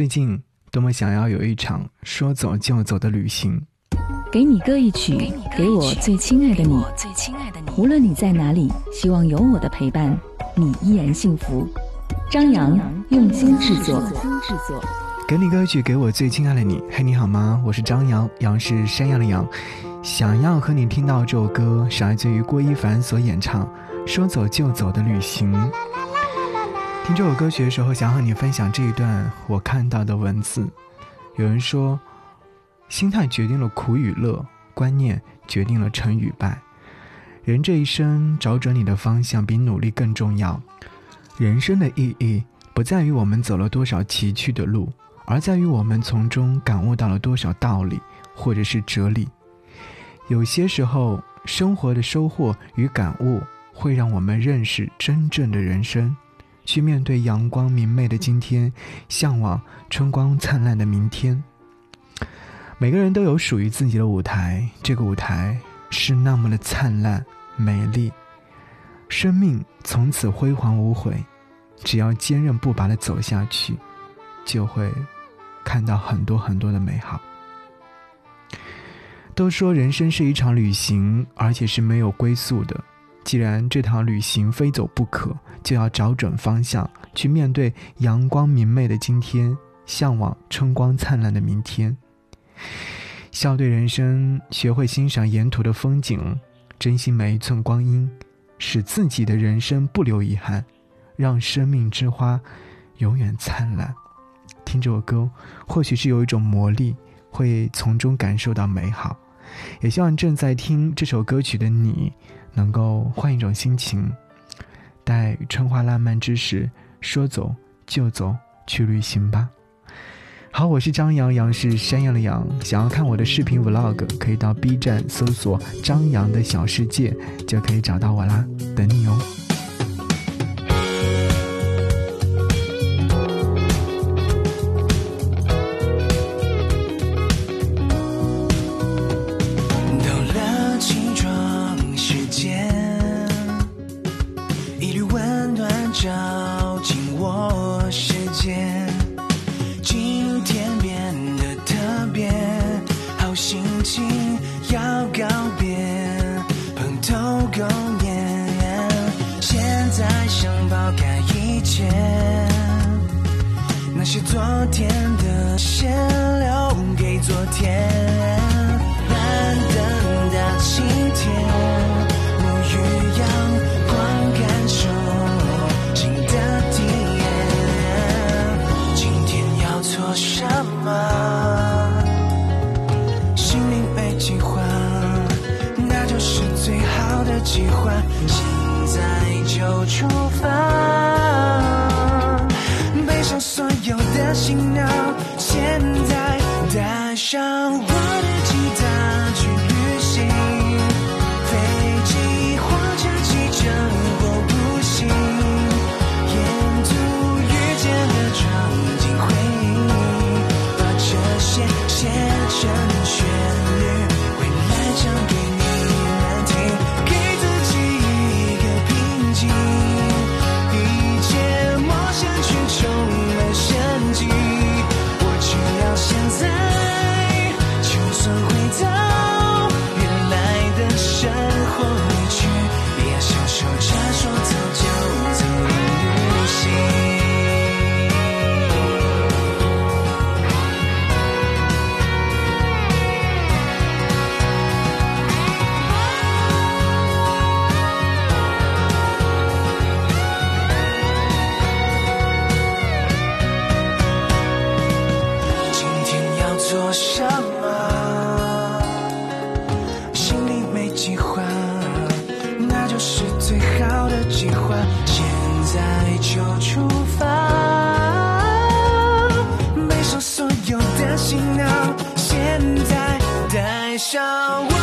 最近多么想要有一场说走就走的旅行。给你歌一曲，给我最亲爱的你。无论你在哪里，希望有我的陪伴，你依然幸福。张扬用心制作。给你歌曲，给我最亲爱的你。嘿，你好吗？我是张扬，杨是山羊的羊。想要和你听到这首歌，是来自于郭一凡所演唱《说走就走的旅行》。听这首歌曲的时候，想和你分享这一段我看到的文字。有人说，心态决定了苦与乐，观念决定了成与败。人这一生，找准你的方向比努力更重要。人生的意义不在于我们走了多少崎岖的路，而在于我们从中感悟到了多少道理，或者是哲理。有些时候，生活的收获与感悟，会让我们认识真正的人生。去面对阳光明媚的今天，向往春光灿烂的明天。每个人都有属于自己的舞台，这个舞台是那么的灿烂美丽，生命从此辉煌无悔。只要坚韧不拔的走下去，就会看到很多很多的美好。都说人生是一场旅行，而且是没有归宿的。既然这趟旅行非走不可，就要找准方向，去面对阳光明媚的今天，向往春光灿烂的明天。笑对人生，学会欣赏沿途的风景，珍惜每一寸光阴，使自己的人生不留遗憾，让生命之花永远灿烂。听这首歌，或许是有一种魔力，会从中感受到美好。也希望正在听这首歌曲的你。能够换一种心情，待春花烂漫之时，说走就走去旅行吧。好，我是张扬，杨是山羊的羊。想要看我的视频 vlog，可以到 B 站搜索“张扬的小世界”，就可以找到我啦，等你哦。照进我世界，今天变得特别好心情，要告别蓬头垢面，现在想抛开一切，那些昨天的先留给昨天。计划。现在就出发。背上所有的行囊，现在带上我想我。